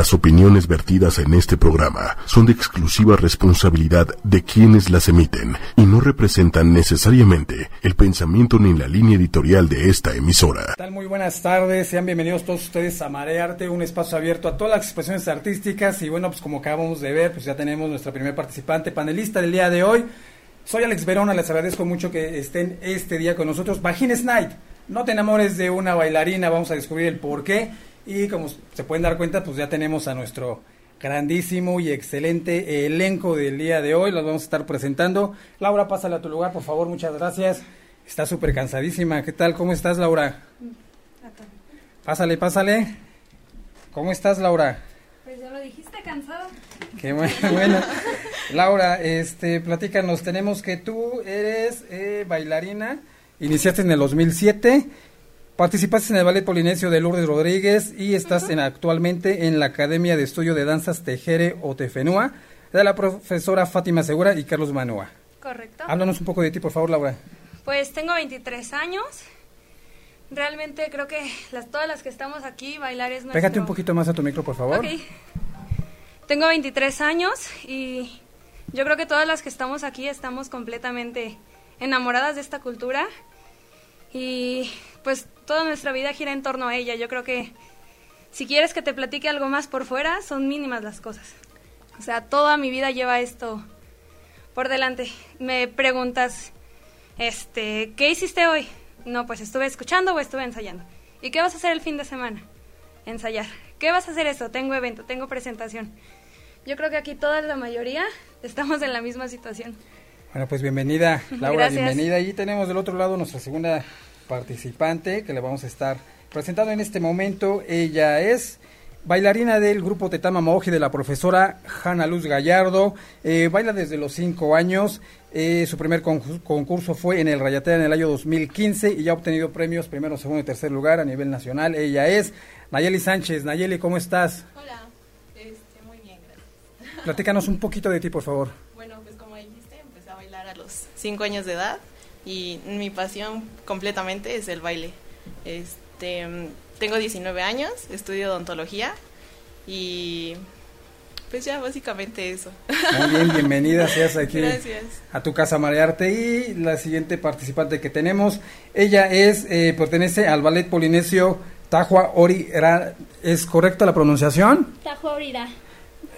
Las opiniones vertidas en este programa son de exclusiva responsabilidad de quienes las emiten y no representan necesariamente el pensamiento ni la línea editorial de esta emisora. Muy buenas tardes, sean bienvenidos todos ustedes a Marearte, un espacio abierto a todas las expresiones artísticas y bueno, pues como acabamos de ver, pues ya tenemos nuestra primer participante panelista del día de hoy. Soy Alex Verona, les agradezco mucho que estén este día con nosotros. Vagines Night, no te enamores de una bailarina, vamos a descubrir el por qué. Y como se pueden dar cuenta, pues ya tenemos a nuestro grandísimo y excelente elenco del día de hoy. Los vamos a estar presentando. Laura, pásale a tu lugar, por favor. Muchas gracias. Está súper cansadísima. ¿Qué tal? ¿Cómo estás, Laura? Pásale, pásale. ¿Cómo estás, Laura? Pues ya lo dijiste, cansada. Qué bueno, bueno. Laura, este, platícanos. Tenemos que tú eres eh, bailarina. Iniciaste en el 2007. Participaste en el Ballet Polinesio de Lourdes Rodríguez y estás en, actualmente en la Academia de Estudio de Danzas Tejere o Tefenúa de la profesora Fátima Segura y Carlos Manúa. Correcto. Háblanos un poco de ti, por favor, Laura. Pues tengo 23 años. Realmente creo que las, todas las que estamos aquí, bailar es nuestro... Pégate un poquito más a tu micro, por favor. Ok. Tengo 23 años y yo creo que todas las que estamos aquí estamos completamente enamoradas de esta cultura y pues toda nuestra vida gira en torno a ella. Yo creo que si quieres que te platique algo más por fuera, son mínimas las cosas. O sea, toda mi vida lleva esto por delante. Me preguntas, este, ¿qué hiciste hoy? No, pues estuve escuchando o estuve ensayando. ¿Y qué vas a hacer el fin de semana? Ensayar. ¿Qué vas a hacer eso? Tengo evento, tengo presentación. Yo creo que aquí toda la mayoría estamos en la misma situación. Bueno, pues bienvenida, Laura, Gracias. bienvenida. Y tenemos del otro lado nuestra segunda participante que le vamos a estar presentando en este momento. Ella es bailarina del grupo Tetama Maoji de la profesora Hanna Luz Gallardo. Eh, baila desde los cinco años. Eh, su primer concurso, concurso fue en el Rayatea en el año 2015 y ya ha obtenido premios primero, segundo y tercer lugar a nivel nacional. Ella es Nayeli Sánchez. Nayeli, ¿cómo estás? Hola, este, muy bien, gracias. Platícanos un poquito de ti, por favor. Bueno, pues como dijiste, empecé a bailar a los 5 años de edad y mi pasión completamente es el baile. Este, tengo 19 años, estudio odontología y pues ya básicamente eso. Muy bien, bienvenida seas aquí Gracias. a tu casa Marearte y la siguiente participante que tenemos, ella es eh, pertenece al ballet polinesio Tajua Ori, Ra- ¿es correcta la pronunciación? Tajuaurira.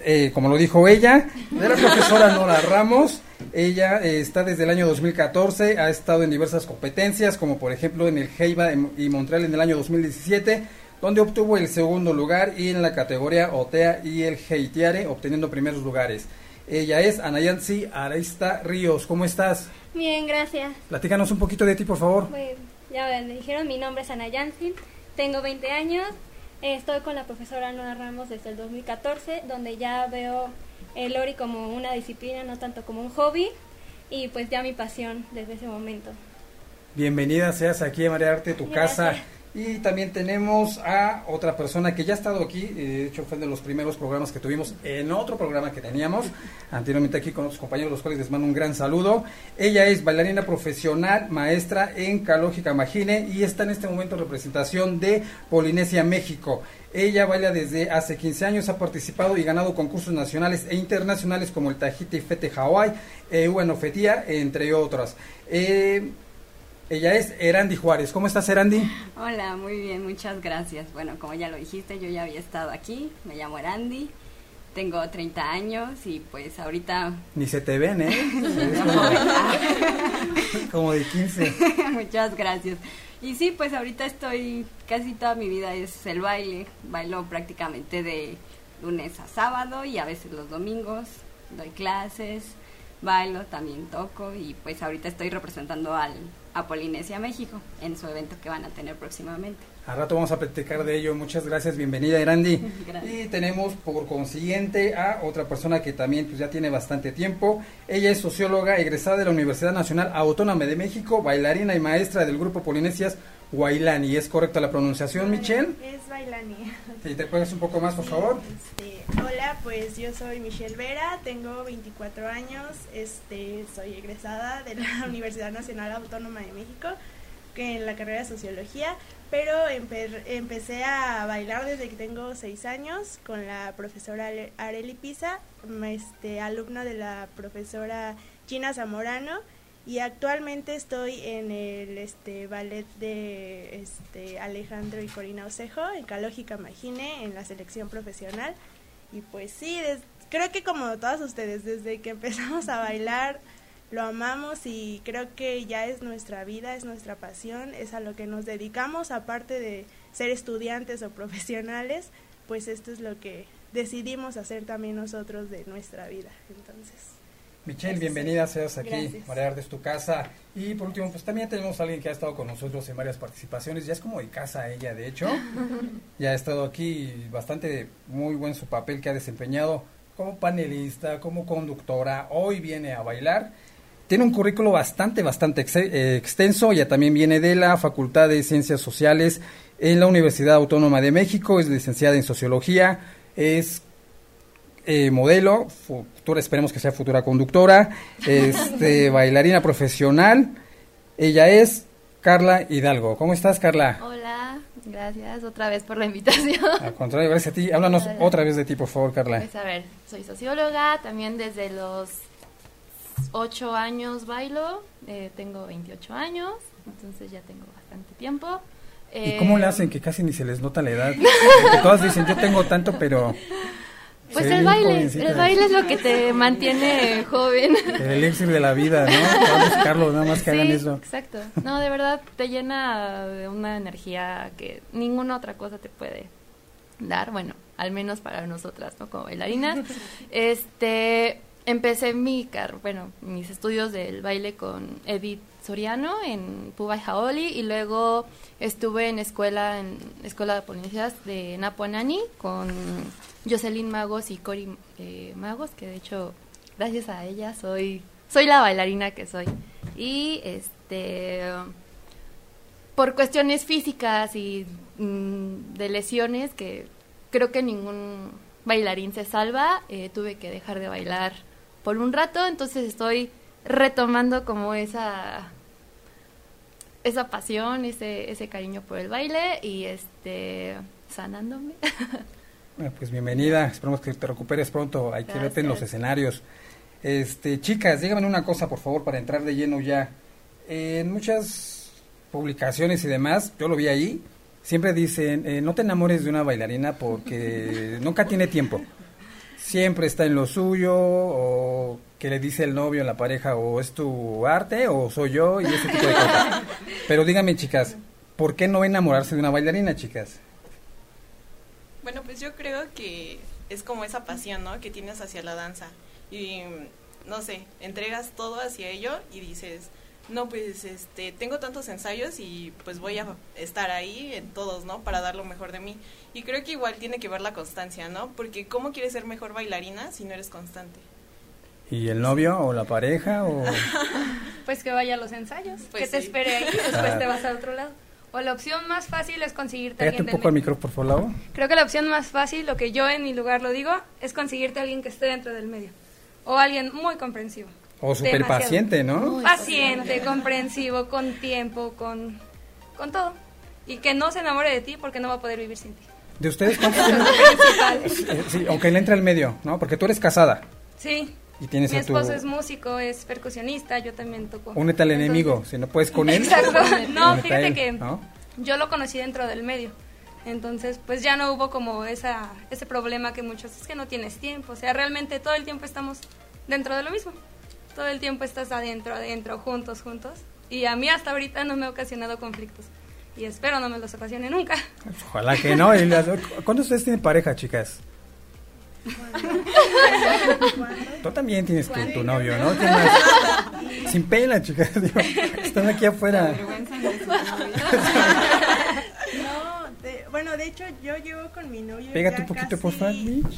Eh, como lo dijo ella, de la profesora Nora Ramos. Ella eh, está desde el año 2014, ha estado en diversas competencias, como por ejemplo en el Heiba y Montreal en el año 2017, donde obtuvo el segundo lugar y en la categoría OTEA y el Heitiare, obteniendo primeros lugares. Ella es Anayansi Arista Ríos. ¿Cómo estás? Bien, gracias. Platícanos un poquito de ti, por favor. Pues, ya me dijeron, mi nombre es Ana Yansin, tengo 20 años, estoy con la profesora Nora Ramos desde el 2014, donde ya veo el Lori como una disciplina, no tanto como un hobby, y pues ya mi pasión desde ese momento. Bienvenida seas aquí a Marearte, tu Gracias. casa. Y también tenemos a otra persona que ya ha estado aquí, eh, de hecho fue de los primeros programas que tuvimos en otro programa que teníamos anteriormente aquí con otros compañeros, los cuales les mando un gran saludo. Ella es bailarina profesional, maestra en Calógica Magine y está en este momento en representación de Polinesia, México. Ella baila desde hace 15 años, ha participado y ganado concursos nacionales e internacionales como el Tahiti Fete Hawaii, eh, Uenofetía, entre otras. Eh, ella es Erandi Juárez. ¿Cómo estás, Erandi? Hola, muy bien, muchas gracias. Bueno, como ya lo dijiste, yo ya había estado aquí, me llamo Erandi, tengo 30 años y pues ahorita Ni se te ven, ¿eh? Como, como de 15. muchas gracias. Y sí, pues ahorita estoy, casi toda mi vida es el baile, bailo prácticamente de lunes a sábado y a veces los domingos, doy clases, bailo, también toco y pues ahorita estoy representando al, a Polinesia México en su evento que van a tener próximamente. Al rato vamos a platicar de ello. Muchas gracias, bienvenida Erandi. Gracias. Y tenemos por consiguiente a otra persona que también pues, ya tiene bastante tiempo. Ella es socióloga egresada de la Universidad Nacional Autónoma de México, bailarina y maestra del grupo Polinesias Guailani. ¿Es correcta la pronunciación, Michelle? Es Bailani. Si te puedes un poco más, por favor. Este, hola, pues yo soy Michelle Vera, tengo 24 años, este, soy egresada de la Universidad Nacional Autónoma de México en la carrera de sociología, pero empecé a bailar desde que tengo seis años con la profesora Areli Pisa, este, alumna de la profesora Gina Zamorano y actualmente estoy en el este ballet de este Alejandro y Corina Osejo en Calógica Magine en la selección profesional y pues sí creo que como todas ustedes desde que empezamos a bailar lo amamos y creo que ya es nuestra vida, es nuestra pasión, es a lo que nos dedicamos, aparte de ser estudiantes o profesionales, pues esto es lo que decidimos hacer también nosotros de nuestra vida. Entonces. Michelle, bienvenida seas aquí, María de tu casa. Y por último, pues también tenemos a alguien que ha estado con nosotros en varias participaciones, ya es como de casa ella, de hecho. ya ha estado aquí bastante muy buen su papel que ha desempeñado como panelista, como conductora, hoy viene a bailar tiene un currículo bastante, bastante eh, extenso. Ella también viene de la Facultad de Ciencias Sociales en la Universidad Autónoma de México. Es licenciada en Sociología. Es eh, modelo, futura, esperemos que sea futura conductora, este, bailarina profesional. Ella es Carla Hidalgo. ¿Cómo estás, Carla? Hola, gracias otra vez por la invitación. Al contrario, gracias a ti. Háblanos otra vez de ti, por favor, Carla. Pues a ver, soy socióloga, también desde los ocho años bailo, eh, tengo 28 años, entonces ya tengo bastante tiempo. ¿Y cómo le hacen que casi ni se les nota la edad? Porque todas dicen, yo tengo tanto, pero... Pues el baile, el baile es lo que te mantiene joven. El elixir de la vida, ¿no? Vamos a buscarlo, nada más que hagan eso. Exacto. No, de verdad te llena de una energía que ninguna otra cosa te puede dar, bueno, al menos para nosotras, ¿no? Como bailarinas. Este, empecé mi bueno, mis estudios del baile con Edith Soriano en Puba y Jaoli y luego estuve en escuela en escuela de policías de Napuanani con Jocelyn Magos y Cori eh, Magos que de hecho gracias a ella soy soy la bailarina que soy. Y este por cuestiones físicas y mm, de lesiones que creo que ningún bailarín se salva eh, tuve que dejar de bailar por un rato, entonces estoy retomando como esa esa pasión, ese ese cariño por el baile y este sanándome. Bueno, pues bienvenida, esperamos que te recuperes pronto, hay que verte en los escenarios. Este, chicas, díganme una cosa, por favor, para entrar de lleno ya. En muchas publicaciones y demás, yo lo vi ahí, siempre dicen, eh, no te enamores de una bailarina porque nunca tiene tiempo siempre está en lo suyo o que le dice el novio en la pareja o es tu arte o soy yo y ese tipo de cosas. Pero díganme, chicas, ¿por qué no enamorarse de una bailarina, chicas? Bueno, pues yo creo que es como esa pasión, ¿no? Que tienes hacia la danza y no sé, entregas todo hacia ello y dices, no, pues este, tengo tantos ensayos y pues voy a estar ahí en todos, ¿no? Para dar lo mejor de mí. Y creo que igual tiene que ver la constancia, ¿no? Porque ¿cómo quieres ser mejor bailarina si no eres constante? ¿Y el novio o la pareja o...? pues que vaya a los ensayos, pues que te espere ahí y después te vas a otro lado. O la opción más fácil es conseguirte alguien un poco el micrófono, por favor. Creo que la opción más fácil, lo que yo en mi lugar lo digo, es conseguirte alguien que esté dentro del medio. O alguien muy comprensivo. O súper paciente, ¿no? Paciente, comprensivo, con tiempo, con, con todo. Y que no se enamore de ti porque no va a poder vivir sin ti. ¿De ustedes cuántos Sí, aunque le entre al medio, ¿no? Porque tú eres casada. Sí. Y tienes Mi esposo es músico, es percusionista, yo también toco. Únete al enemigo, si no puedes con él. Exacto. No, fíjate que yo lo conocí dentro del medio. Entonces, pues ya no hubo como esa, ese problema que muchos, es que no tienes tiempo. O sea, realmente todo el tiempo estamos dentro de lo mismo todo el tiempo estás adentro, adentro, juntos, juntos. Y a mí hasta ahorita no me ha ocasionado conflictos. Y espero no me los ocasione nunca. Ojalá que no. ¿Cuántos ustedes tienen pareja, chicas? Tú también tienes tu, novio, ¿no? Sin pena, chicas. están aquí afuera. No, bueno, de hecho yo llevo con mi novio Pégate un poquito, por favor.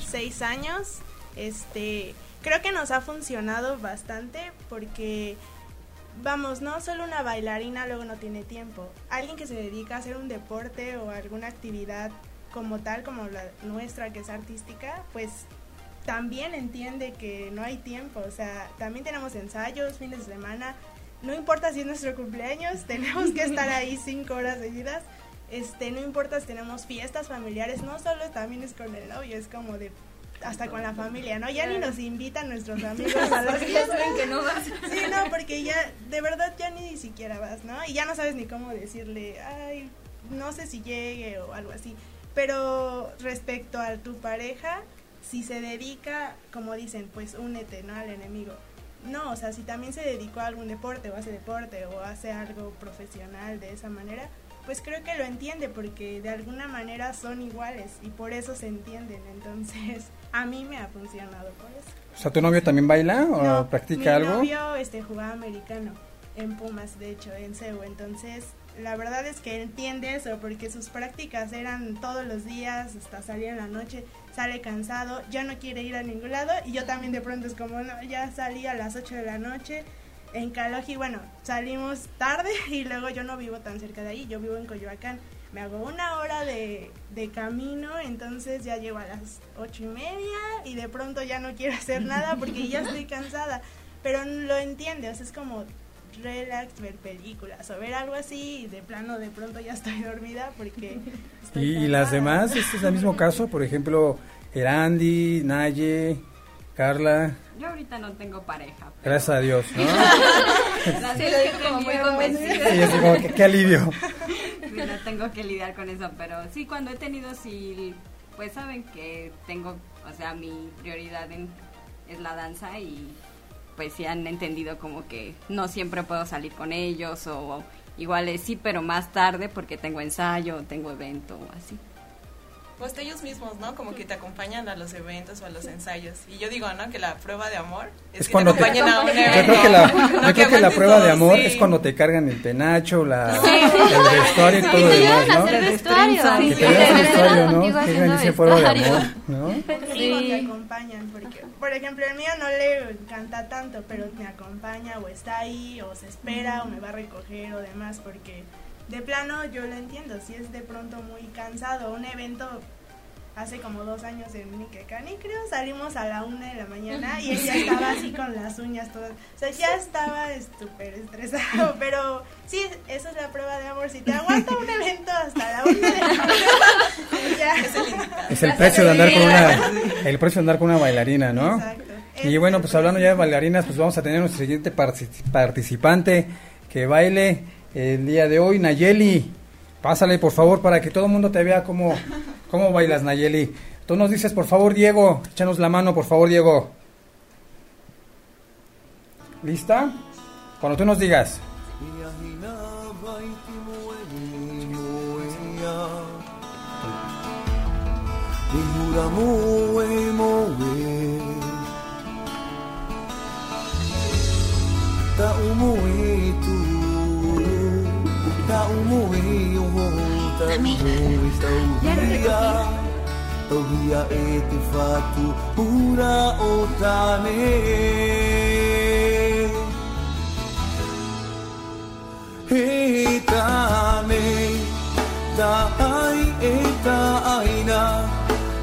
Seis años. Este, creo que nos ha funcionado bastante porque, vamos, no solo una bailarina luego no tiene tiempo. Alguien que se dedica a hacer un deporte o alguna actividad como tal, como la nuestra que es artística, pues también entiende que no hay tiempo. O sea, también tenemos ensayos, fines de semana. no importa si es nuestro cumpleaños, tenemos que estar ahí cinco horas seguidas. Este, no importa si tenemos fiestas familiares, no solo también es con el novio, es como de hasta con la familia, ¿no? Ya ni nos invitan nuestros amigos a las fiestas. que no vas. Sí, no, porque ya, de verdad ya ni siquiera vas, ¿no? Y ya no sabes ni cómo decirle, ay, no sé si llegue o algo así. Pero respecto a tu pareja, si se dedica, como dicen, pues únete, ¿no? Al enemigo. No, o sea, si también se dedicó a algún deporte o hace deporte o hace algo profesional de esa manera, pues creo que lo entiende porque de alguna manera son iguales y por eso se entienden. Entonces, a mí me ha funcionado por eso. O sea, ¿tu novio también baila o No, practica mi algo? novio este, jugaba americano en Pumas, de hecho, en CEU. Entonces, la verdad es que entiende eso porque sus prácticas eran todos los días, hasta salir en la noche, sale cansado, ya no quiere ir a ningún lado y yo también de pronto es como, no, ya salí a las 8 de la noche. En Caloji, bueno, salimos tarde y luego yo no vivo tan cerca de ahí, yo vivo en Coyoacán. Me hago una hora de, de camino, entonces ya llego a las ocho y media y de pronto ya no quiero hacer nada porque ya estoy cansada. Pero lo entiende, o sea, es como relax, ver películas o ver algo así y de plano de pronto ya estoy dormida porque... estoy ¿Y, y las demás? ¿Este es el mismo caso? Por ejemplo, Erandi, Naye, Carla. Yo ahorita no tengo pareja. Gracias a Dios, ¿no? Sí, muy convencida. Así como que qué alivio. Sí, no tengo que lidiar con eso, pero sí, cuando he tenido, sí, pues saben que tengo, o sea, mi prioridad en- es la danza y pues sí han entendido como que no siempre puedo salir con ellos o igual es sí, pero más tarde porque tengo ensayo, tengo evento o así. Pues ellos mismos, ¿no? Como que te acompañan a los eventos o a los ensayos. Y yo digo, ¿no? Que la prueba de amor es, Es que cuando te te- acompañen a un Yo evento. creo que la, No yo creo que la aguantes prueba de amor sí. es cuando te cargan el penacho, la, el vestuario y Sí, todo te demás, a ¿no? hacer Te vestuario. Que Sí, te el te vestuario, ¿no? ese prueba de amor, ¿no? Sí. te acompañan porque, por ejemplo, el mío no le encanta tanto, pero me acompaña o está ahí o se espera o me va a recoger o demás porque de plano yo lo entiendo, si es de pronto muy cansado, un evento hace como dos años en Miquecani creo, salimos a la una de la mañana y ella estaba así con las uñas todas, o sea ya estaba súper estresado, pero sí, eso es la prueba de amor, si te aguanta un evento hasta la una de la mañana, ya. Es el precio de andar con una, el precio de andar con una bailarina, ¿no? Exacto. Y bueno, pues hablando ya de bailarinas, pues vamos a tener nuestro siguiente partic- participante que baile el día de hoy, Nayeli. Pásale, por favor, para que todo el mundo te vea cómo, cómo bailas, Nayeli. Tú nos dices, por favor, Diego, échanos la mano, por favor, Diego. ¿Lista? Cuando tú nos digas. ka umuwi yung huhuntang buwis Tauhiya e te fatu pūra o tane Hitane Dahai eta aina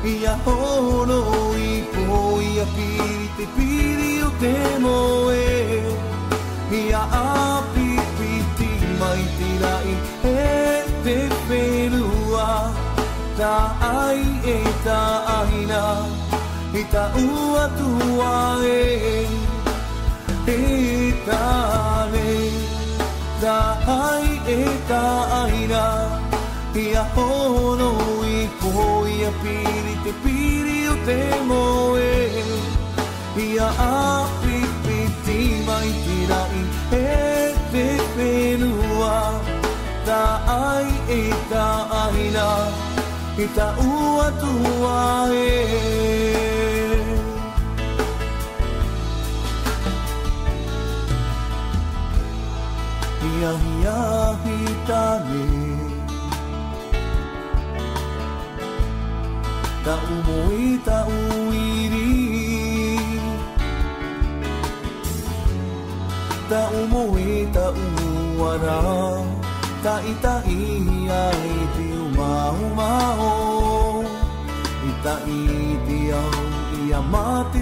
Ia hono ipo Ia piri pirite pirio temo e Ia api E te whenua Ta ai e ta aina I ta ua tua e E tane Da ai e ta aina Ia hono i koho i a piri te piri o te moe. Ia api piti mai tirai E te whenua Itaay, itaay na Itaua tuae Yahya hitane Ta ta uiri Ta umoi ta uwara Iti au ia mati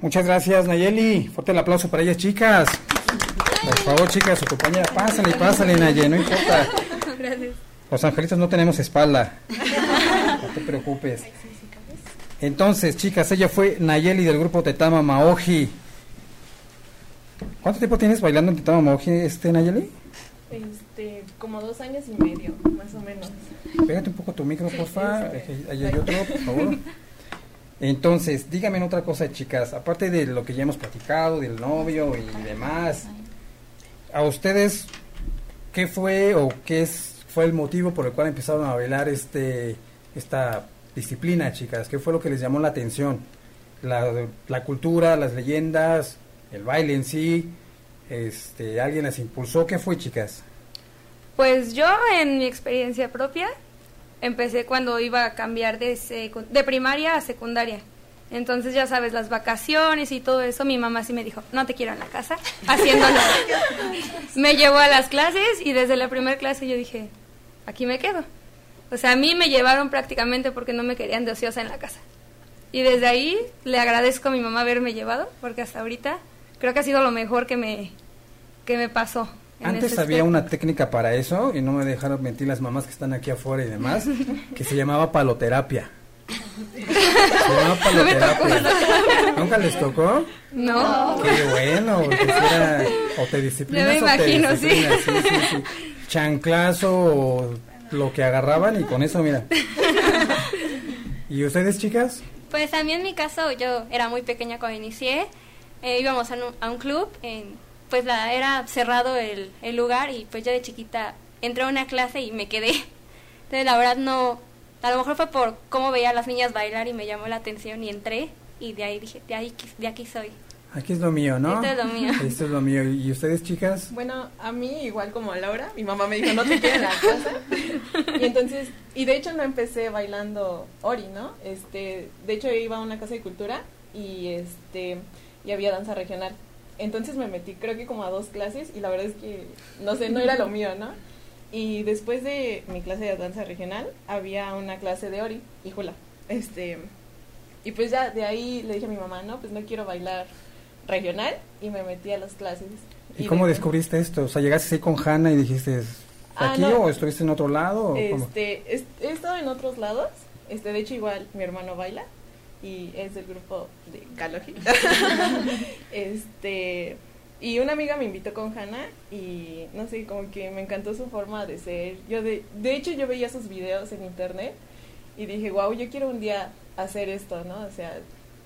Muchas gracias Nayeli, fuerte el aplauso para ellas chicas. Por favor chicas, su compañera, pásale, pásale Nayeli, no importa. Gracias. Los angelitos no tenemos espalda. No te preocupes. Entonces, chicas, ella fue Nayeli del grupo Tetama Maoji. ¿Cuánto tiempo tienes bailando en Tetama Maoji, este, Nayeli? Este, como dos años y medio, más o menos. Pégate un poco tu micro, porfa. Ahí ahí hay otro, por favor. Entonces, díganme otra cosa, chicas. Aparte de lo que ya hemos platicado, del novio y demás, ¿a ustedes qué fue o qué es, fue el motivo por el cual empezaron a bailar este esta disciplina, chicas? ¿Qué fue lo que les llamó la atención? La, la cultura, las leyendas, el baile en sí. Este, ¿Alguien las impulsó? ¿Qué fue, chicas? Pues yo, en mi experiencia propia, empecé cuando iba a cambiar de, secu- de primaria a secundaria. Entonces, ya sabes, las vacaciones y todo eso, mi mamá sí me dijo, no te quiero en la casa, haciéndolo. me llevó a las clases y desde la primera clase yo dije, aquí me quedo. O sea, a mí me llevaron prácticamente porque no me querían de ociosa en la casa. Y desde ahí le agradezco a mi mamá haberme llevado, porque hasta ahorita creo que ha sido lo mejor que me, que me pasó. Antes había aspecto. una técnica para eso, y no me dejaron mentir las mamás que están aquí afuera y demás, que se llamaba paloterapia. Se llamaba No paloterapia. ¿Nunca les tocó? No. Qué bueno, era, o te disciplinas Ya me o te imagino, sí. sí, sí, sí. Chanclazo o lo que agarraban y con eso, mira. ¿Y ustedes, chicas? Pues a mí en mi caso, yo era muy pequeña cuando inicié, eh, íbamos a un, club, en- pues la, era cerrado el, lugar y pues yo de chiquita entré a una clase y me quedé. Entonces la verdad no, a lo mejor fue por cómo veía a las niñas bailar y me llamó la atención y entré y de ahí dije, de, ahí, de aquí soy. Aquí es lo mío, ¿no? Esto es lo mío. Esto es lo mío. ¿Y ustedes, chicas? Bueno, a mí, igual como a Laura, mi mamá me dijo, no te quiero en la casa. Y entonces, y de hecho no empecé bailando Ori, ¿no? Este, de hecho iba a una casa de cultura y este, y había danza regional. Entonces me metí, creo que como a dos clases y la verdad es que, no sé, no era lo mío, ¿no? Y después de mi clase de danza regional, había una clase de Ori y. Este, y pues ya de ahí le dije a mi mamá, no, pues no quiero bailar regional y me metí a las clases. ¿Y cómo de- descubriste esto? O sea, llegaste ahí con Hanna y dijiste, Ah, ¿aquí no. o estuviste en otro lado? o cómo? Este, es- he estado en otros lados. Este, de hecho, igual mi hermano baila y es del grupo de Galoji. este, y una amiga me invitó con Hannah y no sé, como que me encantó su forma de ser. Yo de, de hecho yo veía sus videos en internet y dije, wow, yo quiero un día hacer esto, ¿no? O sea,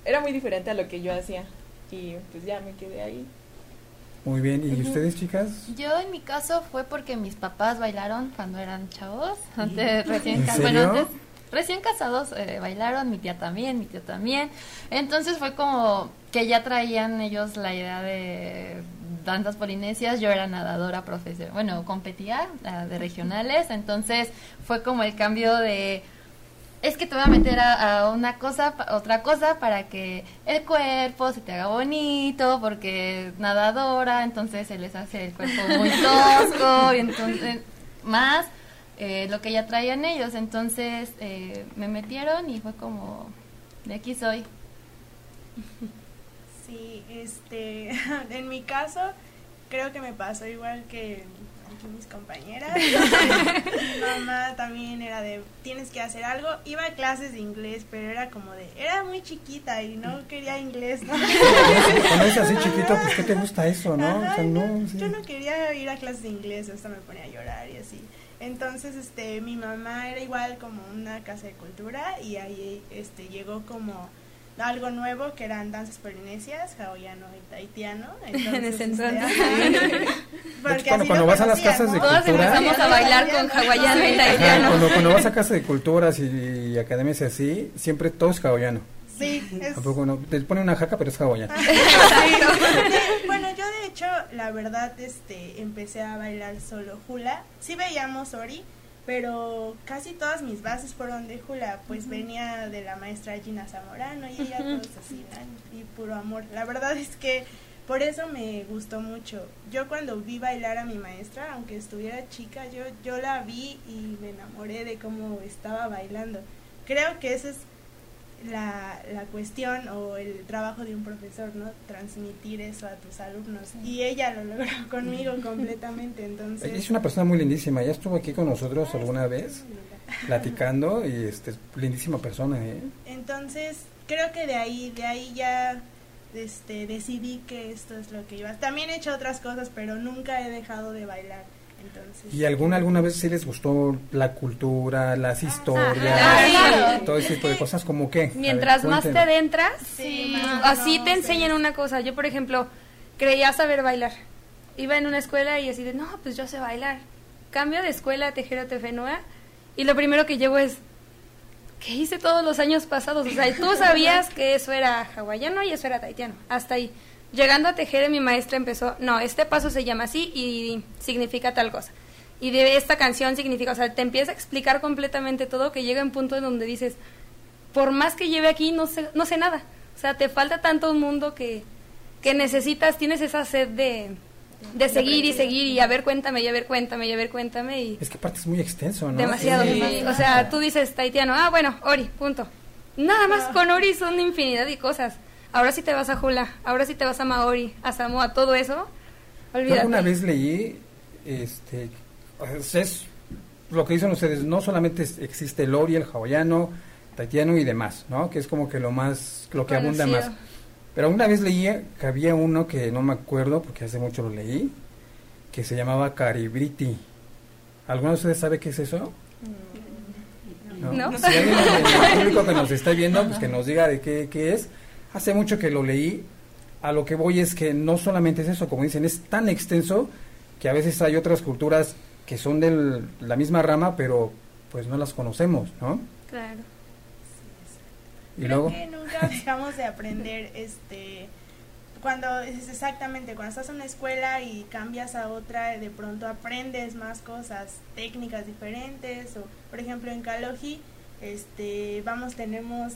era muy diferente a lo que yo hacía y pues ya me quedé ahí. Muy bien. ¿Y ustedes, chicas? Yo en mi caso fue porque mis papás bailaron cuando eran chavos, antes recién, ¿En ca- serio? bueno, antes recién casados eh, bailaron, mi tía también, mi tío también. Entonces fue como que ya traían ellos la idea de danzas polinesias, yo era nadadora profesional, bueno, competía ah, de regionales, entonces fue como el cambio de es que te voy a meter a, a una cosa, pa- otra cosa para que el cuerpo se te haga bonito, porque nadadora, entonces se les hace el cuerpo muy tosco, y entonces más eh, lo que ya traían ellos, entonces eh, me metieron y fue como, de aquí soy. Sí, este, en mi caso creo que me pasó igual que aquí mis compañeras. Mi mamá también era de tienes que hacer algo. Iba a clases de inglés, pero era como de era muy chiquita y no quería inglés, ¿no? Cuando es así chiquito, pues ¿qué te gusta eso, no? Ajá, o sea, no, no, sí. Yo no quería ir a clases de inglés, hasta me ponía a llorar y así. Entonces, este, mi mamá era igual como una casa de cultura y ahí, este, llegó como algo nuevo que eran danzas polinesias, hawaiano y tahitiano. En ese este, entonces. Porque cuando- vas a las casas de Todos cultura- empezamos a bailar con hawaiano y cuando, cuando vas a casa de culturas y, y academias y así, siempre todo es hawaiano. Sí, es, Tampoco no, te pone una jaca, pero es hawaiano. De- bueno, yo de hecho, la verdad, este, empecé a bailar solo hula. Sí veíamos Ori, pero casi todas mis bases fueron de hula, pues venía de la maestra Gina Zamorano y ella todos así, ¿no? y puro amor. La verdad es que por eso me gustó mucho. Yo cuando vi bailar a mi maestra, aunque estuviera chica, yo, yo la vi y me enamoré de cómo estaba bailando. Creo que ese es la, la cuestión o el trabajo de un profesor, ¿no? Transmitir eso a tus alumnos. Y ella lo logró conmigo completamente, entonces... Es una persona muy lindísima, ya estuvo aquí con nosotros alguna vez platicando y este, lindísima persona, ¿eh? Entonces, creo que de ahí, de ahí ya este, decidí que esto es lo que iba. También he hecho otras cosas, pero nunca he dejado de bailar. Entonces, ¿Y alguna alguna vez sí les gustó la cultura, las historias, claro. todo ese tipo de cosas como qué? Ver, Mientras más te adentras, Sí, más así te enseñan una cosa. Yo, por ejemplo, creía saber bailar. Iba en una escuela y así de, no, pues yo sé bailar. Cambio de escuela a Tejero Tefenua y lo primero que llevo es, ¿qué hice todos los años pasados? O sea, tú sabías que eso era hawaiano y eso era taitiano. Hasta ahí. Llegando a Tejere, mi maestra empezó, no, este paso se llama así y significa tal cosa. Y de esta canción significa, o sea, te empieza a explicar completamente todo que llega un punto en donde dices, por más que lleve aquí, no sé, no sé nada. O sea, te falta tanto un mundo que, que necesitas, tienes esa sed de, de seguir y seguir y a ver, cuéntame, y a ver, cuéntame, y a ver, cuéntame. Y Es que aparte es muy extenso, ¿no? demasiado. Sí. O sea, tú dices taitiano, ah, bueno, Ori, punto. Nada más con Ori son infinidad de cosas. Ahora sí te vas a Hula, ahora sí te vas a Maori, a Samoa, todo eso, Yo olvídate. alguna vez leí, este, pues, es lo que dicen ustedes, no solamente existe el ori, el hawaiano, taitiano y demás, ¿no? Que es como que lo más, lo que abunda más. Pero una vez leí que había uno que no me acuerdo, porque hace mucho lo leí, que se llamaba Caribriti. ¿Alguno de ustedes sabe qué es eso? ¿No? Si alguien del público que nos está viendo, pues que nos diga de qué, qué es. Hace mucho que lo leí. A lo que voy es que no solamente es eso, como dicen, es tan extenso que a veces hay otras culturas que son de la misma rama, pero pues no las conocemos, ¿no? Claro. Y Creo luego, que nunca dejamos de aprender, este, cuando es exactamente, cuando estás en una escuela y cambias a otra, de pronto aprendes más cosas, técnicas diferentes, o por ejemplo en Kaloji, este, vamos, tenemos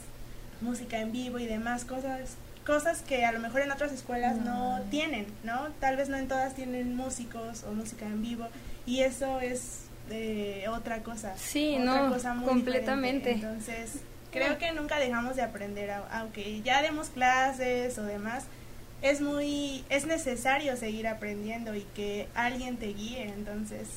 música en vivo y demás cosas, cosas que a lo mejor en otras escuelas no tienen, ¿no? Tal vez no en todas tienen músicos o música en vivo, y eso es eh, otra cosa. Sí, otra no, cosa muy completamente. diferente. Entonces, creo que nunca dejamos de aprender, au- aunque ya demos clases o demás, es muy, es necesario seguir aprendiendo y que alguien te guíe, entonces,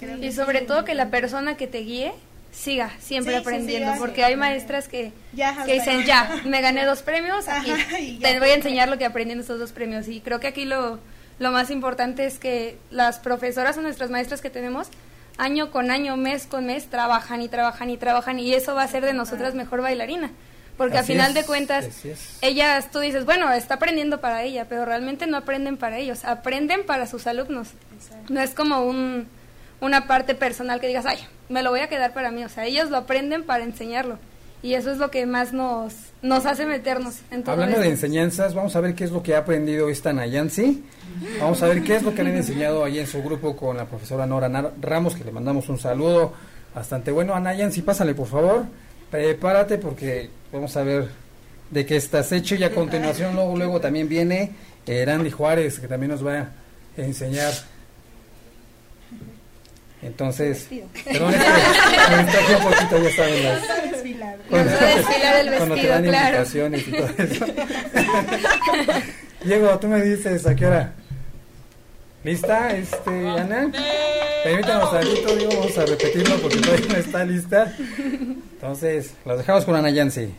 creo que Y sobre todo que la persona que te guíe siga siempre Sí, sí, aprendiendo, siga, porque sí, hay maestras que, Ya, que dicen, ya, me gané dos premios, aquí Ajá, y te voy a enseñar lo que aprendí en estos dos premios. Y creo que aquí lo, lo más importante es que las profesoras o nuestras maestras que tenemos, año con año, mes con mes, trabajan y trabajan y trabajan, y eso va a hacer de nosotras mejor bailarina. Porque Así al final es, de cuentas, ellas, tú dices, bueno, está aprendiendo para ella, pero realmente no aprenden para ellos, aprenden para sus alumnos. Exacto. No es como un, una parte personal que digas, ay, me lo voy a quedar para mí. O sea, ellos lo aprenden para enseñarlo. Y eso es lo que más nos, nos hace meternos en todo hablando de esto. enseñanzas, vamos a ver qué es lo que ha aprendido esta Nayansi. Vamos a ver qué es lo que le han enseñado ahí en su grupo con la profesora Nora Nar- Ramos, que le mandamos un saludo bastante bueno. A Nayansi, pásale por favor, prepárate porque vamos a ver de qué estás hecho y a continuación luego, luego también viene Erandi Juárez, que también nos va a enseñar. Entonces, perdón, es que me distraje un poquito, ya saben las, cuando, a cuando te vestido, dan claro. invitaciones y todo eso. Diego, tú me dices a qué hora. ¿Lista, este, Ana? Permítanos tantito, Diego, vamos a repetirlo porque todavía no está lista. Entonces, los dejamos con Ana Yancy.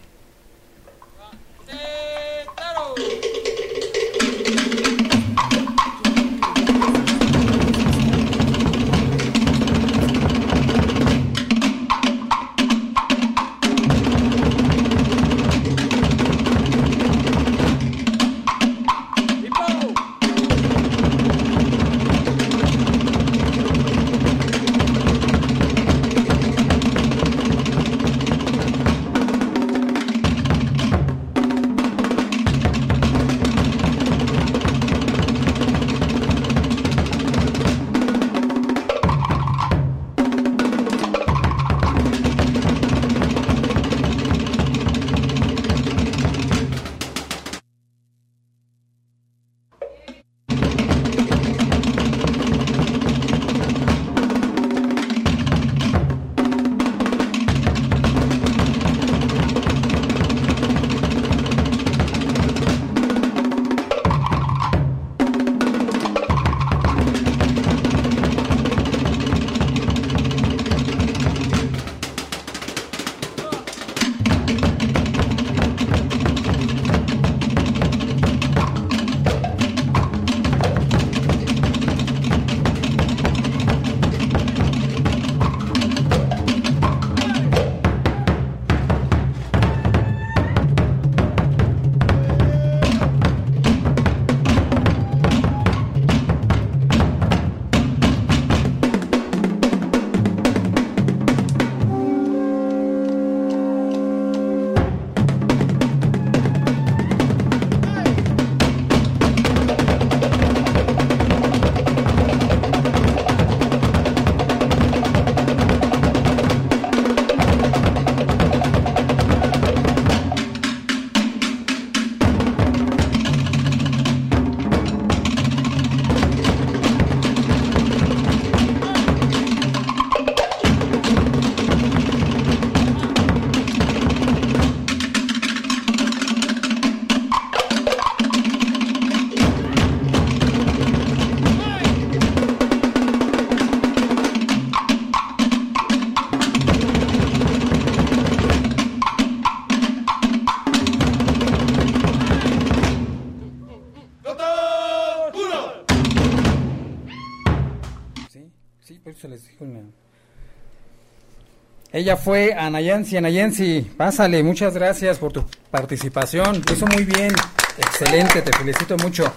Ella fue Anayansi. Anayansi, pásale, muchas gracias por tu participación. Lo hizo muy bien. Excelente, te felicito mucho.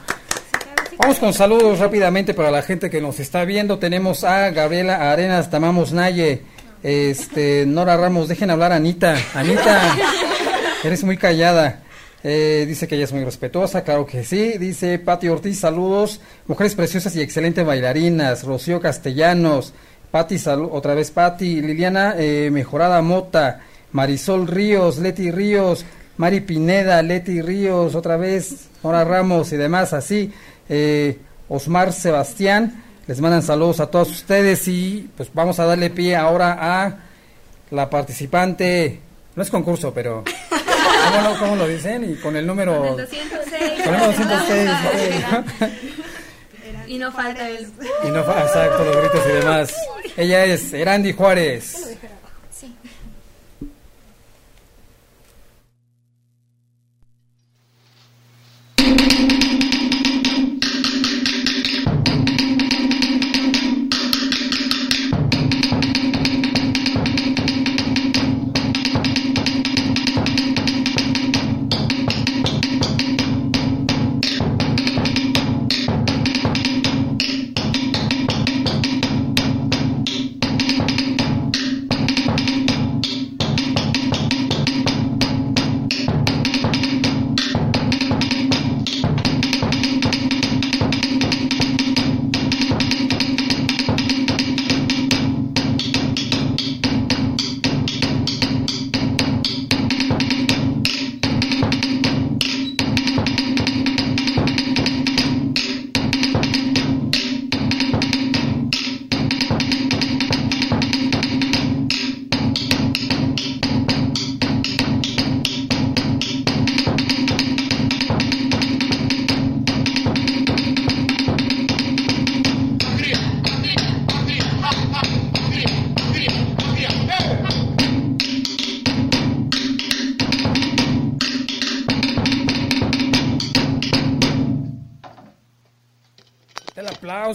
Vamos con saludos rápidamente para la gente que nos está viendo. Tenemos a Gabriela Arenas, Tamamos Naye, este, Nora Ramos, dejen hablar a Anita. Anita, eres muy callada. Eh, dice que ella es muy respetuosa, claro que sí. Dice Pati Ortiz, saludos. Mujeres preciosas y excelentes bailarinas. Rocío Castellanos. Pati, otra vez Pati. Liliana eh, Mejorada Mota. Marisol Ríos, Leti Ríos. Mari Pineda, Leti Ríos, otra vez. Nora Ramos y demás, así. Eh, Osmar Sebastián. Les mandan saludos a todos ustedes y pues vamos a darle pie ahora a la participante. No es concurso, pero ¿Cómo, lo- cómo lo dicen? Y con el número... Con el 206. Con el 206. Y no falta el... y no fa- exacto, los gritos y demás. Ella es Erandi Juárez. Sí.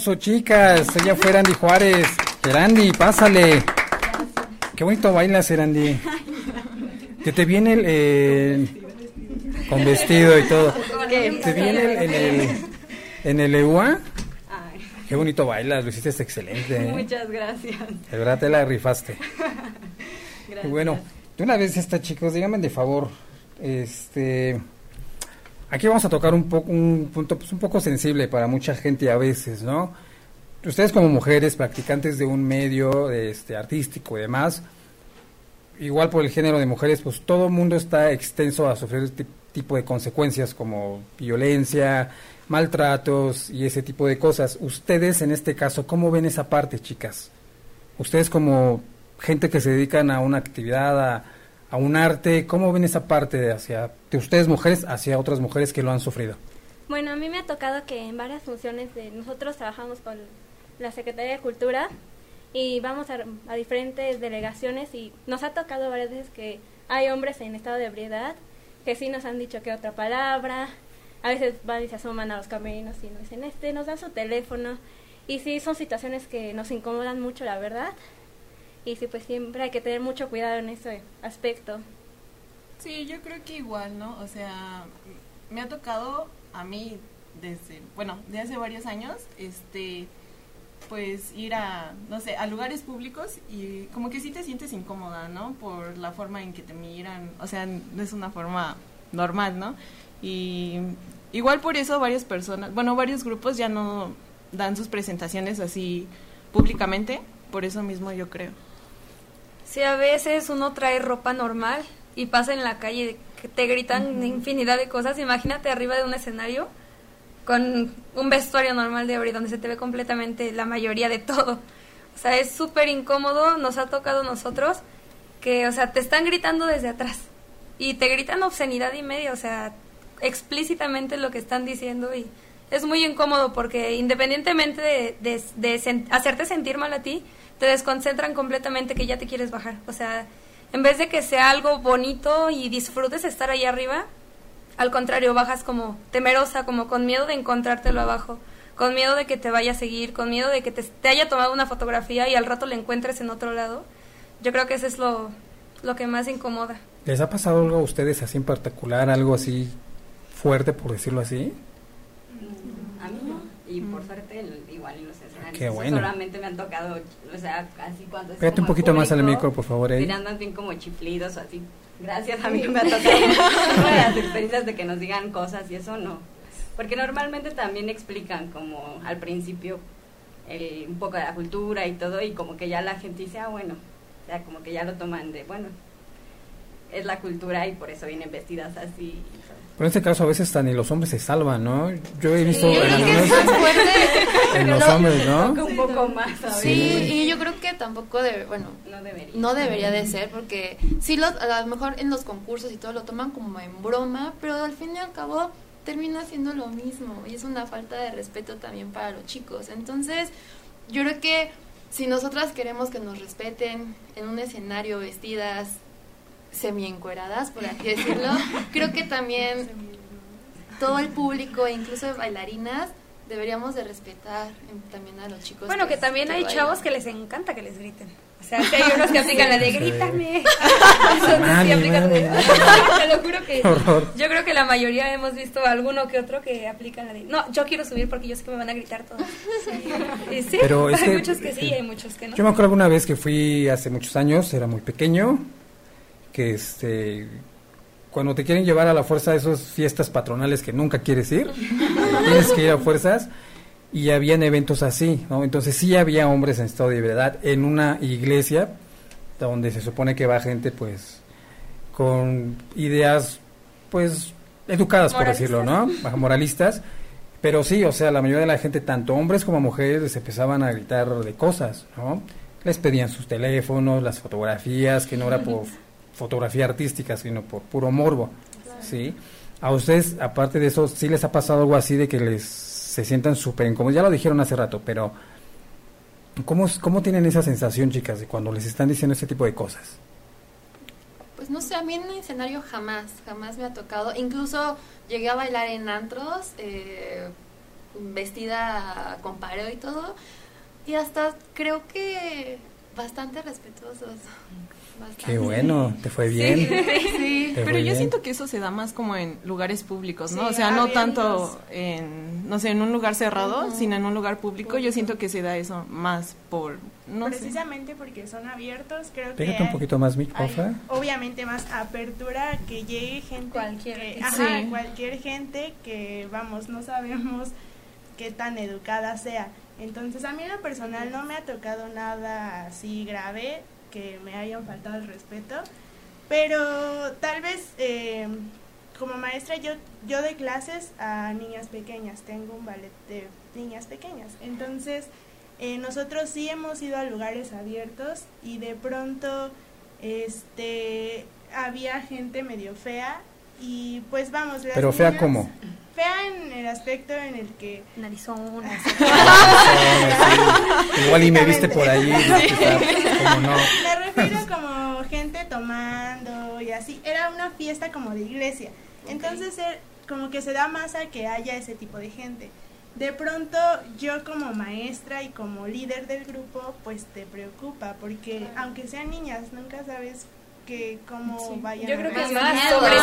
Aplauso, chicas. Ella fue Erandi Juárez. Erandi, pásale. Qué bonito bailas, Erandi. Que te viene el... eh, con vestido y todo. Te viene el- en el... En el EUA. Qué bonito bailas, lo hiciste excelente. ¿eh? Muchas gracias. De verdad te la rifaste. Gracias. Y bueno, de una vez esta, chicos, díganme de favor, este, aquí vamos a tocar un poco un punto pues, un poco sensible para mucha gente a veces, ¿no? Ustedes como mujeres practicantes de un medio este artístico y demás, igual por el género de mujeres, pues todo el mundo está extenso a sufrir este tipo de consecuencias como violencia, maltratos y ese tipo de cosas. Ustedes en este caso, ¿cómo ven esa parte, chicas? Ustedes como gente que se dedican a una actividad, a, a un arte, ¿cómo ven esa parte de hacia de ustedes mujeres hacia otras mujeres que lo han sufrido? Bueno, a mí me ha tocado que en varias funciones de nosotros trabajamos con la Secretaría de Cultura y vamos a, a diferentes delegaciones y nos ha tocado varias veces que hay hombres en estado de ebriedad que sí nos han dicho que otra palabra, a veces van y se asoman a los camerinos y nos dicen este, nos dan su teléfono y sí son situaciones que nos incomodan mucho, la verdad. Y sí, pues siempre hay que tener mucho cuidado en ese aspecto. Sí, yo creo que igual, ¿no? O sea, me ha tocado a mí desde, bueno, de hace varios años, este, pues ir a, no sé, a lugares públicos y como que sí te sientes incómoda, ¿no? Por la forma en que te miran, o sea, no es una forma normal, ¿no? Y igual por eso varias personas, bueno, varios grupos ya no dan sus presentaciones así públicamente, por eso mismo yo creo. Si a veces uno trae ropa normal y pasa en la calle que te gritan infinidad de cosas, imagínate arriba de un escenario con un vestuario normal de abrir donde se te ve completamente la mayoría de todo. O sea, es súper incómodo, nos ha tocado a nosotros que, o sea, te están gritando desde atrás y te gritan obscenidad y media, o sea, explícitamente lo que están diciendo y es muy incómodo porque independientemente de, de- de sen- hacerte sentir mal a ti, te desconcentran completamente que ya te quieres bajar. O sea, en vez de que sea algo bonito y disfrutes estar ahí arriba, al contrario, bajas como temerosa, como con miedo de encontrártelo abajo. con miedo de que te vaya a seguir, con miedo de que te, te haya tomado una fotografía y al rato la encuentres en otro lado. Yo creo que eso es lo, lo que más incomoda. ¿Les ha pasado algo a ustedes así en particular, algo así fuerte, por decirlo así? A mí no. Y por suerte, el- igual en los escenarios. Qué bueno. Solamente me han tocado, o sea, así cuando es Pégate un como poquito más al público, micro, por favor, ahí. Miran más bien como chiflidos o así. Gracias, a mí me ha tocado las experiencias de que nos digan cosas y eso no. Porque normalmente también explican como al principio el- un poco de la cultura y todo y como que ya la gente dice, ah, bueno, o sea, como que ya lo toman de, bueno, es la cultura y por eso vienen vestidas así. Pero en este caso a veces hasta ni los hombres se salvan, ¿no? Yo he visto Yo en algunos- es más fuerte. en los hombres, ¿no? Toca un poco más, ¿sabes? Sí, y yo creo que tampoco debe, bueno, No debería. no debería de ser porque sí los, a lo mejor en los concursos y todo lo toman como en broma, pero al fin y al cabo termina siendo lo mismo y es una falta de respeto también para los chicos. Entonces, yo creo que si nosotras queremos que nos respeten en un escenario vestidas semi encueradas, por así decirlo, creo que también todo el público e incluso bailarinas deberíamos de respetar también a los chicos. Bueno, que también hay bailan. chavos que les encanta que les griten. O sea, que hay unos que aplican la de Sí. grítame. Mami, sí de-. Te lo juro que Horror. yo creo que la mayoría hemos visto alguno que otro que aplican la de no, yo quiero subir porque yo sé que me van a gritar todos. Sí, Pero hay muchos que sí hay muchos que no. Yo me acuerdo alguna vez que fui hace muchos años, era muy pequeño, que este cuando te quieren llevar a la fuerza a esas fiestas patronales que nunca quieres ir, tienes que ir a fuerzas y habían eventos así, ¿no? Entonces sí había hombres en estado de verdad en una iglesia donde se supone que va gente pues con ideas pues educadas por decirlo, ¿no? Moralistas. Pero sí, o sea, la mayoría de la gente, tanto hombres como mujeres, les empezaban a gritar de cosas, ¿no? Les pedían sus teléfonos, las fotografías, que no era por fotografía artística, sino por puro morbo, ¿sí? A ustedes, aparte de eso, ¿sí les ha pasado algo así de que les se sientan súper incómodos? Ya lo dijeron hace rato, pero ¿cómo, ¿cómo tienen esa sensación, chicas, de cuando les están diciendo este tipo de cosas? Pues no sé, a mí en un escenario jamás, jamás me ha tocado. Incluso llegué a bailar en antros, eh, vestida con pareo y todo. Y hasta creo que bastante respetuosos. Bastante. Qué bueno, te fue bien. Sí. Pero yo bien. siento que eso se da más como en lugares públicos, ¿no? Sí, o sea, no tanto en, no sé, en un lugar cerrado, sino en un lugar público. Yo siento que se da eso más por, no sé. Precisamente porque son abiertos, creo que Pégate un poquito más, Mitch, hay porfa. obviamente más apertura que llegue gente Cualquier que- ajá, Sí. cualquier gente que vamos no sabemos qué tan educada sea entonces a mí en lo personal no me ha tocado nada así grave que me hayan faltado el respeto pero tal vez eh, como maestra yo yo doy clases a niñas pequeñas tengo un ballet de niñas pequeñas entonces eh, nosotros sí hemos ido a lugares abiertos y de pronto este había gente medio fea y pues vamos las Pero fea cómo? Fea en el aspecto en el que Narizonas. Igual y me viste por ahí, como no. me refiero como gente tomando y así. Era una fiesta como de iglesia. Entonces er- como que se da más a que haya ese tipo de gente. De pronto yo como maestra y como líder del grupo pues te preocupa porque aunque sean niñas nunca sabes que cómo vayan Yo creo que reaccionar. más, sobre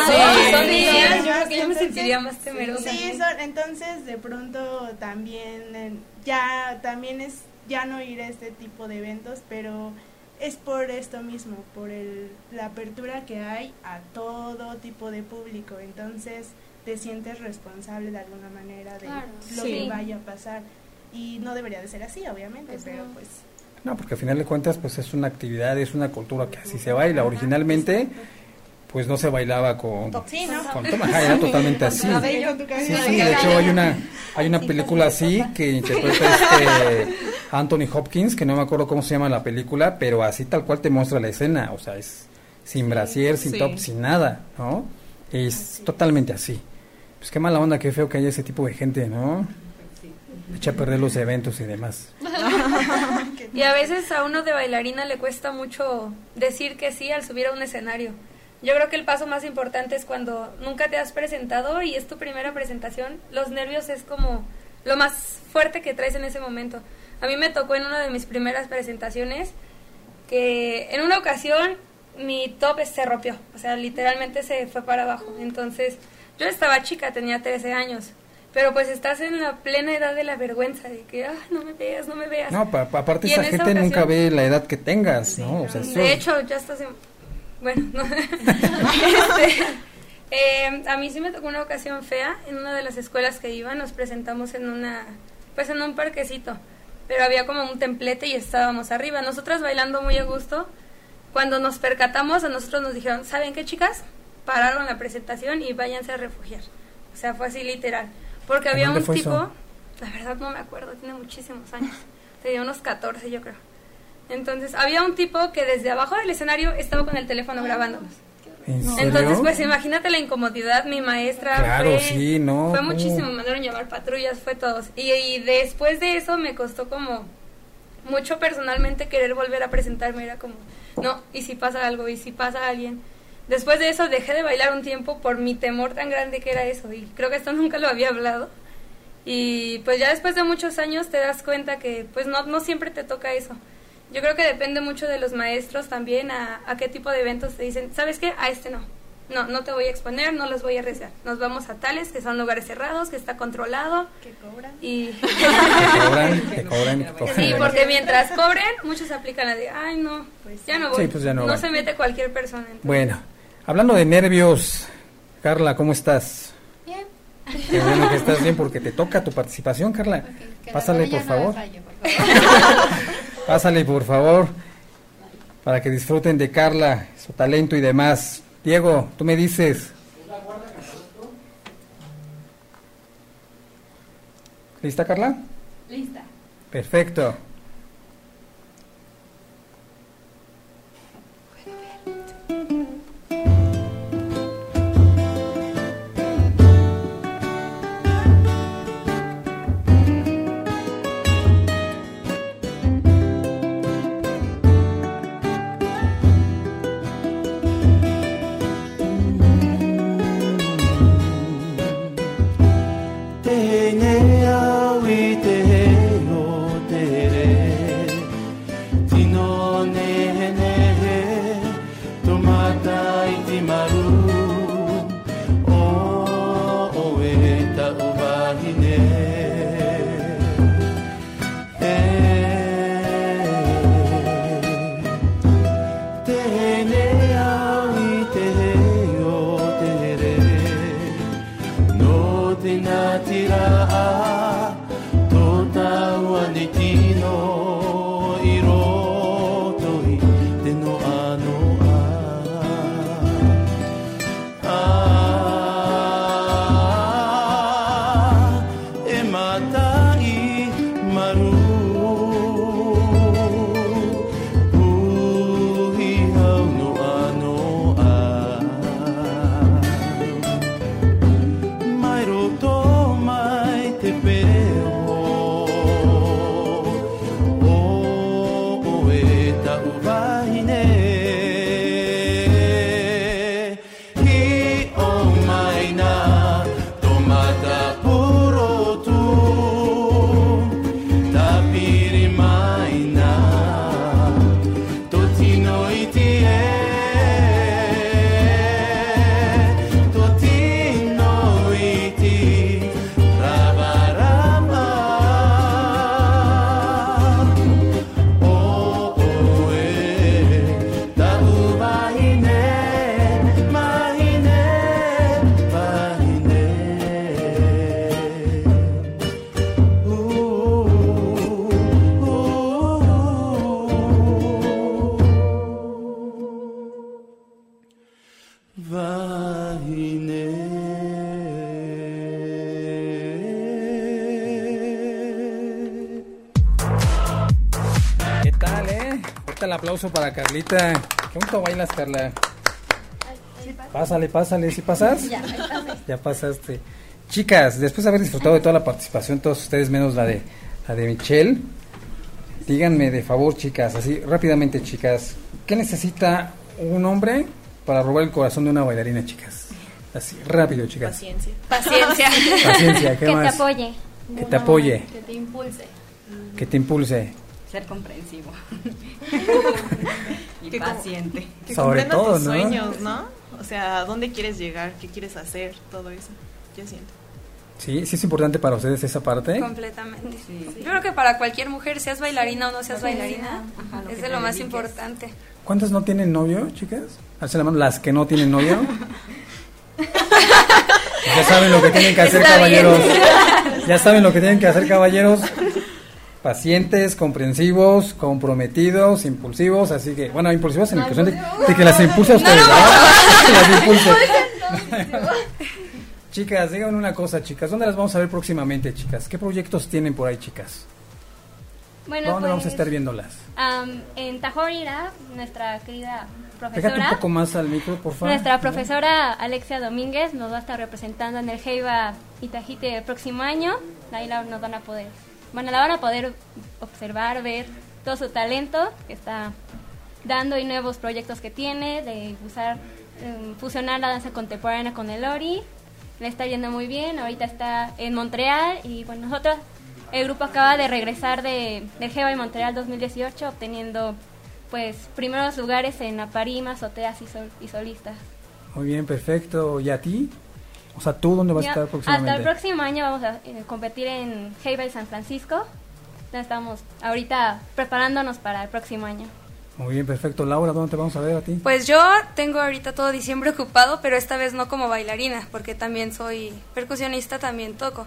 Sí. yo creo que yo me sentiría más temerosa. Sí, son- entonces de pronto también ya también es ya no ir a este tipo de eventos, pero es por esto mismo, por el, la apertura que hay a todo tipo de público, entonces te sientes responsable de alguna manera de Claro. lo Sí. que vaya a pasar y no debería de ser así, obviamente, Pues pero no. pues No, porque al final de cuentas, pues es una actividad, es una cultura que así se baila. Originalmente, pues no se bailaba con, Sí, ¿no? con toma, era totalmente así. Sí, sí, de hecho hay una, hay una película así que interpreta este Anthony Hopkins, que no me acuerdo cómo se llama la película, pero así tal cual te muestra la escena, o sea, es sin brasier, sin Sí. top, sin nada, ¿no? Es totalmente así. Pues qué mala onda, qué feo que haya ese tipo de gente, ¿no? Echa a perder los eventos y demás. Y a veces a uno de bailarina le cuesta mucho decir que sí al subir a un escenario. Yo creo que el paso más importante es cuando nunca te has presentado y es tu primera presentación. Los nervios es como lo más fuerte que traes en ese momento. A mí me tocó en una de mis primeras presentaciones que en una ocasión mi top se rompió, o sea, literalmente se fue para abajo. Entonces, yo estaba chica, tenía 13 años, pero pues estás en la plena edad de la vergüenza, de que, ah, no me veas, no me veas. No, pa- pa- aparte esa en esa gente nunca ve la edad que tengas, ¿no? O sea, eso- De hecho, ya estás en... Bueno, no. Este, eh, a mí sí me tocó una ocasión fea. En una de las escuelas que iba nos presentamos en una... Pues en un parquecito. Pero había como un templete y estábamos arriba. Nosotras bailando muy a gusto. Cuando nos percatamos, a nosotros nos dijeron, ¿saben qué chicas? Pararon la presentación y váyanse a refugiar. O sea, fue así literal. Porque ¿En había un tipo... eso? La verdad no me acuerdo, tiene muchísimos años. Tenía unos 14 yo creo. Entonces, había un tipo que desde abajo del escenario estaba con el teléfono grabándonos. ¿En serio? Entonces, pues imagínate la incomodidad, mi maestra. Claro, fue, sí, no, Fue ¿cómo? muchísimo, me mandaron llamar patrullas, fue todos. Y, y después de eso me costó como mucho personalmente querer volver a presentarme. Era como, no, y si pasa algo, y si pasa alguien. Después de eso dejé de bailar un tiempo por mi temor tan grande que era eso. Y creo que esto nunca lo había hablado. Y pues ya después de muchos años te das cuenta que pues no, no siempre te toca eso. Yo creo que depende mucho de los maestros también a, a qué tipo de eventos te dicen, ¿sabes qué? A este no. No, no te voy a exponer, no los voy a arriesgar. Nos vamos a tales que son lugares cerrados, que está controlado. Que cobran. Y... Te cobran, te cobran. Sí, porque mientras cobren, muchos aplican la de, ay no, ya no voy. Sí, pues ya no se mete cualquier persona. entonces. Bueno, hablando de nervios, Carla, ¿cómo estás? Bien. Qué bueno que estás bien porque te toca tu participación, Carla. Pásale, por no favor. por favor. Pásale, por favor, para que disfruten de Carla, su talento y demás. Diego, tú me dices. ¿Lista, Carla? Lista. Perfecto. の音。Aplauso para Carlita. ¿Qué bonito bailas, Carla? Pásale, pásale, ¿sí pasas? Ya. Ya pasaste. Chicas, después de haber disfrutado de toda la participación, todos ustedes menos la de la de Michelle, díganme de favor, chicas, así rápidamente, chicas, ¿qué necesita un hombre para robar el corazón de una bailarina, chicas? Así, rápido, chicas. Paciencia. Paciencia. Paciencia, ¿qué que más? te apoye. Que te apoye. Que te impulse. Que te impulse. Ser comprensivo. y Que como- paciente. Que Sobre comprenda todo, tus ¿no? sueños, ¿no? O sea, ¿a dónde quieres llegar? ¿Qué quieres hacer? Todo eso. Yo siento. Sí, sí es importante para ustedes esa parte. Completamente. Sí. Yo creo que para cualquier mujer, seas bailarina o no seas bailarina, Ajá, lo es de lo más dediques. importante. ¿Cuántas no tienen novio, chicas? Alza la mano las que no tienen novio. ya saben lo que tienen que hacer, Está bien. caballeros. Ya saben lo que tienen que hacer, caballeros. Pacientes, comprensivos, comprometidos, impulsivos. Así que, bueno, impulsivos en la cuestión de, de que las impulse a ustedes, ¿verdad? Que las. Chicas, díganme una cosa, chicas. ¿Dónde las vamos a ver próximamente, chicas? ¿Qué proyectos tienen por ahí, chicas? Bueno, ¿Dónde vamos a pues, estar viéndolas? am, en Tajorira, nuestra querida Pégate un profesora, poco más al micro, por favor. nuestra profesora Alexia Domínguez nos va a estar representando en el Heiba Itajite el próximo año. Ahí nos van a poder, bueno, la van a poder observar, ver todo su talento que está dando y nuevos proyectos que tiene de usar, em, fusionar la danza contemporánea con el Ori. Le está yendo muy bien, ahorita está en Montreal y bueno, nosotros, el grupo acaba de regresar de, Heiba en Montreal 2018 obteniendo pues primeros lugares en Aparima, azoteas y, sol- y solistas. Muy bien, perfecto. ¿Y a ti? O sea, ¿tú dónde vas a Ya, estar próximamente? Hasta el próximo año vamos a eh, competir en Heiba y San Francisco. Ya estamos ahorita preparándonos para el próximo año. Muy bien, perfecto. Laura, ¿dónde te vamos a ver a ti? Pues yo tengo ahorita todo diciembre ocupado, pero esta vez no como bailarina, porque también soy percusionista, también toco.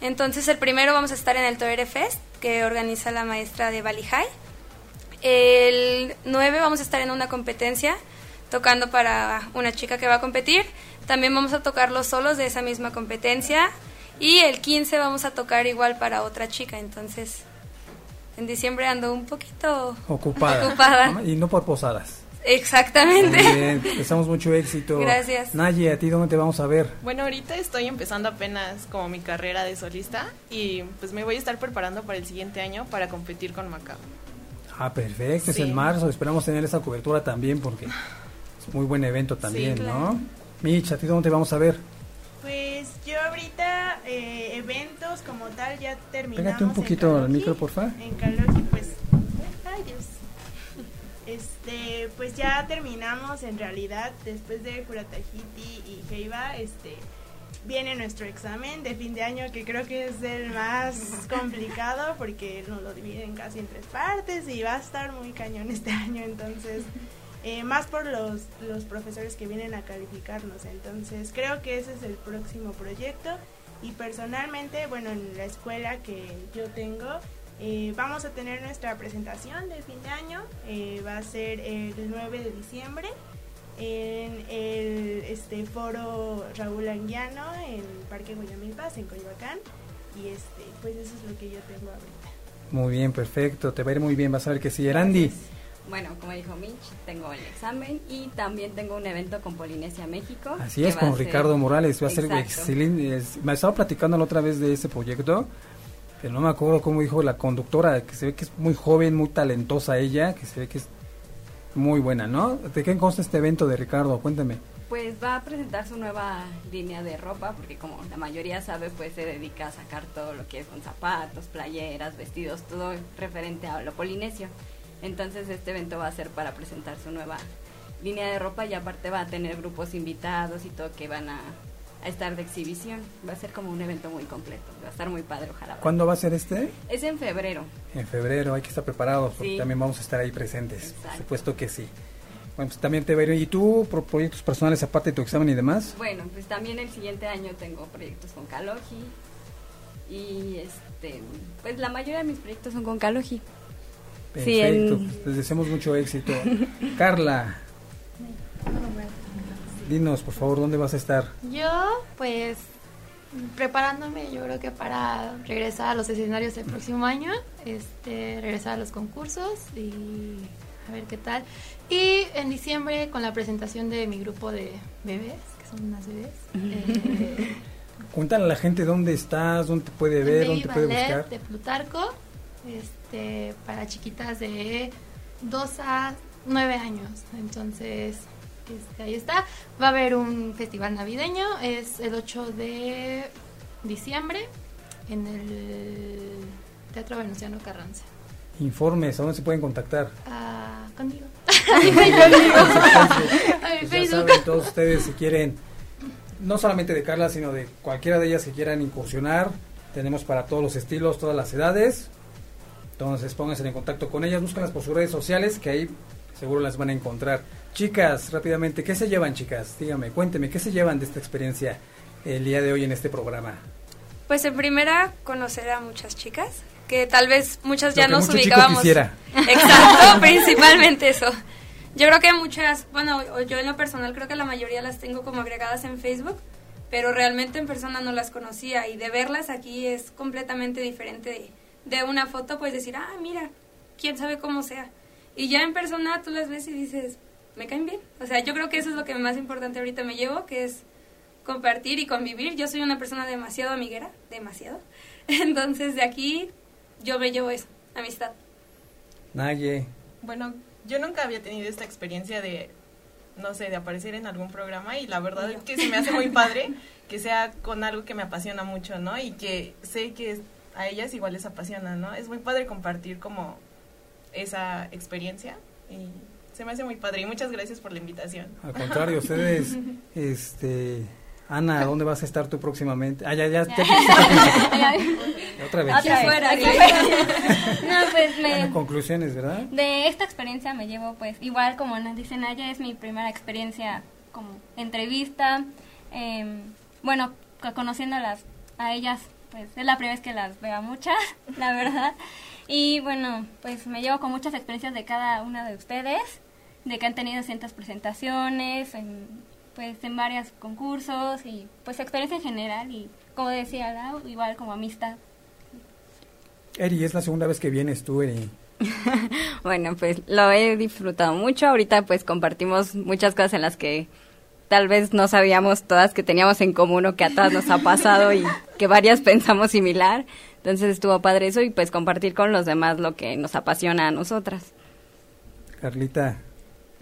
Entonces el primero vamos a estar en el Toere Fest, que organiza la maestra de Bali High. El 9 vamos a estar en una competencia, tocando para una chica que va a competir. También vamos a tocar los solos de esa misma competencia. Y el 15 vamos a tocar igual para otra chica, entonces en diciembre ando un poquito Ocupada. ocupada. Y no por posadas. Exactamente. Muy bien, deseamos mucho éxito. Gracias. Naye, ¿a ti dónde te vamos a ver? Bueno, ahorita estoy empezando apenas como mi carrera de solista y pues me voy a estar preparando para el siguiente año para competir con Macao. Ah, perfecto, es Sí. en marzo. Esperamos tener esa cobertura también porque es muy buen evento también, claro. ¿no? Mitch, ¿a ti dónde te vamos a ver? Pues yo ahorita eh, eventos como tal ya terminamos. Pégate un poquito al micro, porfa. En Kaloji, pues. Ay, Dios. Este, pues ya terminamos en realidad después de Curatajiti y Heiba, este viene nuestro examen de fin de año que creo que es el más complicado porque nos lo dividen casi en tres partes y va a estar muy cañón este año, entonces eh, más por los, los profesores que vienen a calificarnos, entonces creo que ese es el próximo proyecto y personalmente, bueno, en la escuela que yo tengo, eh, vamos a tener nuestra presentación de fin de año, eh, va a ser el 9 de diciembre en el este foro Raúl Anguiano en Parque Guayamilpas, en Coyoacán, y este, pues eso es lo que yo tengo ahorita. Muy bien, perfecto. Te va a ir muy bien, vas a ver que sí. Erandi, Bueno, como dijo Mitch, tengo el examen y también tengo un evento con Polinesia México. así es, con ser- Ricardo Morales. Va a ser excelente. Es- Me estaba platicando la otra vez de ese proyecto, pero no me acuerdo cómo dijo la conductora, que se ve que es muy joven, muy talentosa ella, que se ve que es muy buena, ¿no? ¿De qué consta este evento de Ricardo? Cuéntame. Pues va a presentar su nueva línea de ropa, porque como la mayoría sabe, pues se dedica a sacar todo lo que son zapatos, playeras, vestidos, todo referente a lo polinesio. Entonces este evento va a ser para presentar su nueva línea de ropa y aparte va a tener grupos invitados y todo que van a, a estar de exhibición. Va a ser como un evento muy completo, va a estar muy padre, ojalá. ¿Cuándo va a ser este? Es en febrero. En febrero, hay que estar preparados porque Sí. también vamos a estar ahí presentes. Por supuesto que sí. Bueno, pues también te veré. ¿Y tú, por proyectos personales aparte de tu examen y demás? Bueno, pues también el siguiente año tengo proyectos con Kaloji y este, pues la mayoría de mis proyectos son con Sí, Perfecto. en- pues les deseamos mucho éxito. Carla, dinos, por favor, ¿dónde vas a estar? Yo, pues, preparándome, yo creo que para regresar a los escenarios el próximo año, este, regresar a los concursos y a ver qué tal. Y en diciembre con la presentación de mi grupo de bebés, que son unas bebés. eh, Cuéntale a la gente dónde estás, dónde te puede ver, dónde te puede buscar. de Plutarco, este, para chiquitas de 2 a 9 años. Entonces, este, ahí está. Va a haber un festival navideño, es el 8 de diciembre en el Teatro Venustiano Carranza. Informes, ¿a dónde se pueden contactar? Ah, conmigo. Pues ya saben todos ustedes si quieren, no solamente de Carla, sino de cualquiera de ellas que quieran incursionar, tenemos para todos los estilos, todas las edades. Entonces pónganse en contacto con ellas, búsquenlas por sus redes sociales, que ahí seguro las van a encontrar. Chicas, rápidamente, ¿qué se llevan, chicas? Dígame, cuénteme, ¿qué se llevan de esta experiencia el día de hoy en este programa? Pues en primera, conocer a muchas chicas, que tal vez muchas ya Lo que nos mucho chico ubicábamos. quisiera. Exacto, principalmente eso. Yo creo que muchas, bueno, yo en lo personal creo que la mayoría las tengo como agregadas en Facebook, pero realmente en persona no las conocía y de verlas aquí es completamente diferente de, de una foto, pues decir, ah, mira, quién sabe cómo sea. Y ya en persona tú las ves y dices, me caen bien. O sea, yo creo que eso es lo que más importante ahorita me llevo, que es compartir y convivir. Yo soy una persona demasiado amiguera, demasiado. Entonces de aquí yo me llevo eso, amistad. Naye, Bueno, yo nunca había tenido esta experiencia de, no sé, de aparecer en algún programa y la verdad es que se me hace muy padre que sea con algo que me apasiona mucho, ¿no? Y que sé que a ellas igual les apasiona, ¿no? Es muy padre compartir como esa experiencia y se me hace muy padre y muchas gracias por la invitación. al contrario, ustedes, este... Ana, ¿dónde vas a estar tú próximamente? Ah, ya, ya, ya. Otra vez. Otra vez, fuera, aquí aquí fuera. No, pues me, Bueno, conclusiones, ¿verdad? de esta experiencia me llevo, pues, igual como nos dice Naya, es mi primera experiencia como entrevista. eh, bueno, co- conociéndolas a ellas, pues es la primera vez que las veo a muchas, la verdad. Y bueno, pues me llevo con muchas experiencias de cada una de ustedes, de que han tenido cientos presentaciones, en, pues en varios concursos y pues experiencia en general y como decía Lau, igual como amistad. Eri, es la segunda vez que vienes tú, Eri. Bueno, pues lo he disfrutado mucho. Ahorita pues compartimos muchas cosas en las que tal vez no sabíamos todas que teníamos en común o que a todas nos ha pasado y que varias pensamos similar. Entonces estuvo padre eso y pues compartir con los demás lo que nos apasiona a nosotras. Carlita,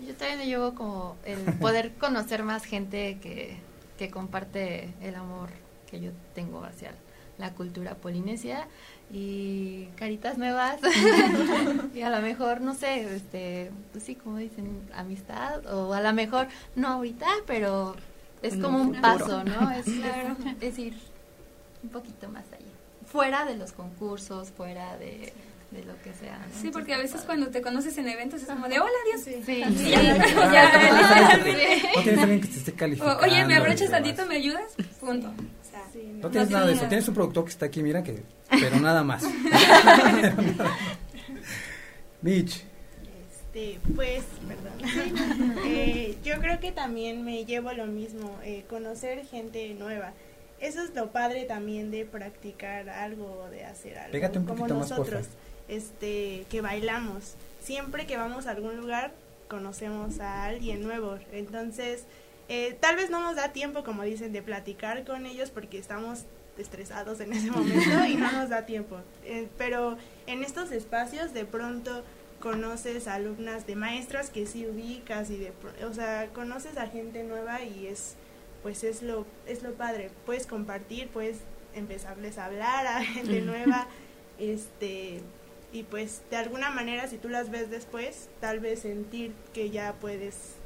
Yo también me llevo como el poder conocer más gente que, que comparte el amor que yo tengo hacia la cultura polinesia y caritas nuevas y a lo mejor no sé este pues sí como dicen amistad o a lo mejor no ahorita pero es como un paso no es, es- es ir un poquito más allá fuera de los concursos fuera de, de lo que sea ¿no? Sí, porque a veces padre. cuando te conoces en eventos es como de hola, adiós. Sí. Sí. ya, ya, ¿cómo literalmente. no tienes alguien que te esté O, calificando. Oye, ¿me abrochas tantito? ¿Me ayudas? Punto. No tienes nada de eso. Tienes un productor que está aquí, mira, que pero nada más. Mitch, Este, pues, perdón. Eh, yo creo que también me llevo lo mismo, eh, conocer gente nueva. Eso es lo padre también de practicar algo, de hacer algo. Pégate un como más, nosotros, este, que bailamos. Siempre que vamos a algún lugar, conocemos a alguien nuevo. Entonces, eh, tal vez no nos da tiempo, como dicen, de platicar con ellos porque estamos estresados en ese momento y no nos da tiempo. Eh, pero en estos espacios de pronto conoces alumnas de maestras que sí ubicas y de o sea, conoces a gente nueva y es pues es lo es lo padre, puedes compartir, puedes empezarles a hablar a gente nueva, este y pues de alguna manera si tú las ves después, tal vez sentir que ya puedes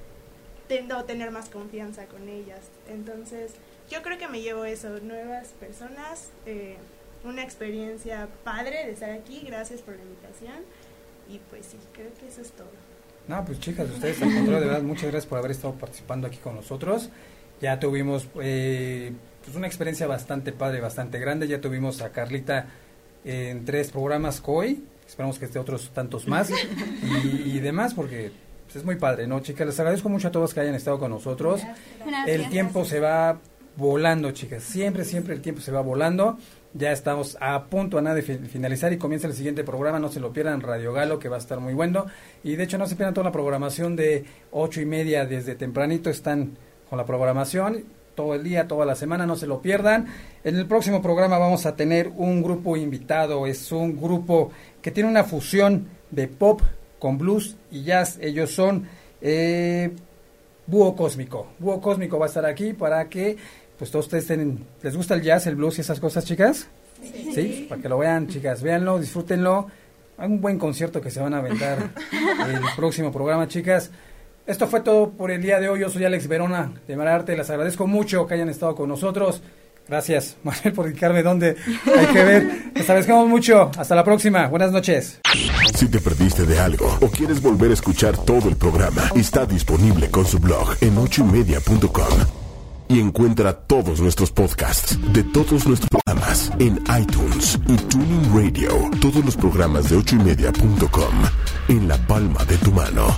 ten- o tener más confianza con ellas. Entonces, yo creo que me llevo eso, nuevas personas, eh, una experiencia padre de estar aquí, gracias por la invitación y pues sí, creo que eso es todo. no, pues chicas, ustedes al contrario, de verdad, muchas gracias por haber estado participando aquí con nosotros. Ya tuvimos eh, pues una experiencia bastante padre, bastante grande. Ya tuvimos a Carlita en tres programas COI. Esperamos que esté otros tantos más y demás, porque pues, es muy padre, ¿no, chicas? Les agradezco mucho a todos que hayan estado con nosotros. El tiempo se va volando, chicas. Siempre, siempre el tiempo se va volando. Ya estamos a punto a nada de fi- finalizar y comienza el siguiente programa. No se lo pierdan, Radio Galo, que va a estar muy bueno. Y de hecho, no se pierdan toda la programación de ocho y media desde tempranito. Están con la programación todo el día, toda la semana. No se lo pierdan. En el próximo programa vamos a tener un grupo invitado. Es un grupo que tiene una fusión de pop con blues y jazz. Ellos son. Eh, Búho Cósmico. Búho Cósmico va a estar aquí para que pues todos ustedes estén- les gusta el jazz, el blues y esas cosas, chicas. Sí. Para que lo vean, chicas, véanlo, disfrútenlo. Hay un buen concierto que se van a aventar el próximo programa, chicas. Esto fue todo por el día de hoy. Yo soy Alex Verona de Mararte. Les agradezco mucho que hayan estado con nosotros. Gracias, Manuel, por indicarme dónde hay que ver. Les agradecemos mucho. Hasta la próxima. Buenas noches. Si te perdiste de algo o quieres volver a escuchar todo el programa, está disponible con su blog en ochoymedia.com. Y encuentra todos nuestros podcasts de todos nuestros programas en iTunes y Tuning Radio. Todos los programas de ochoymedia.com en la palma de tu mano.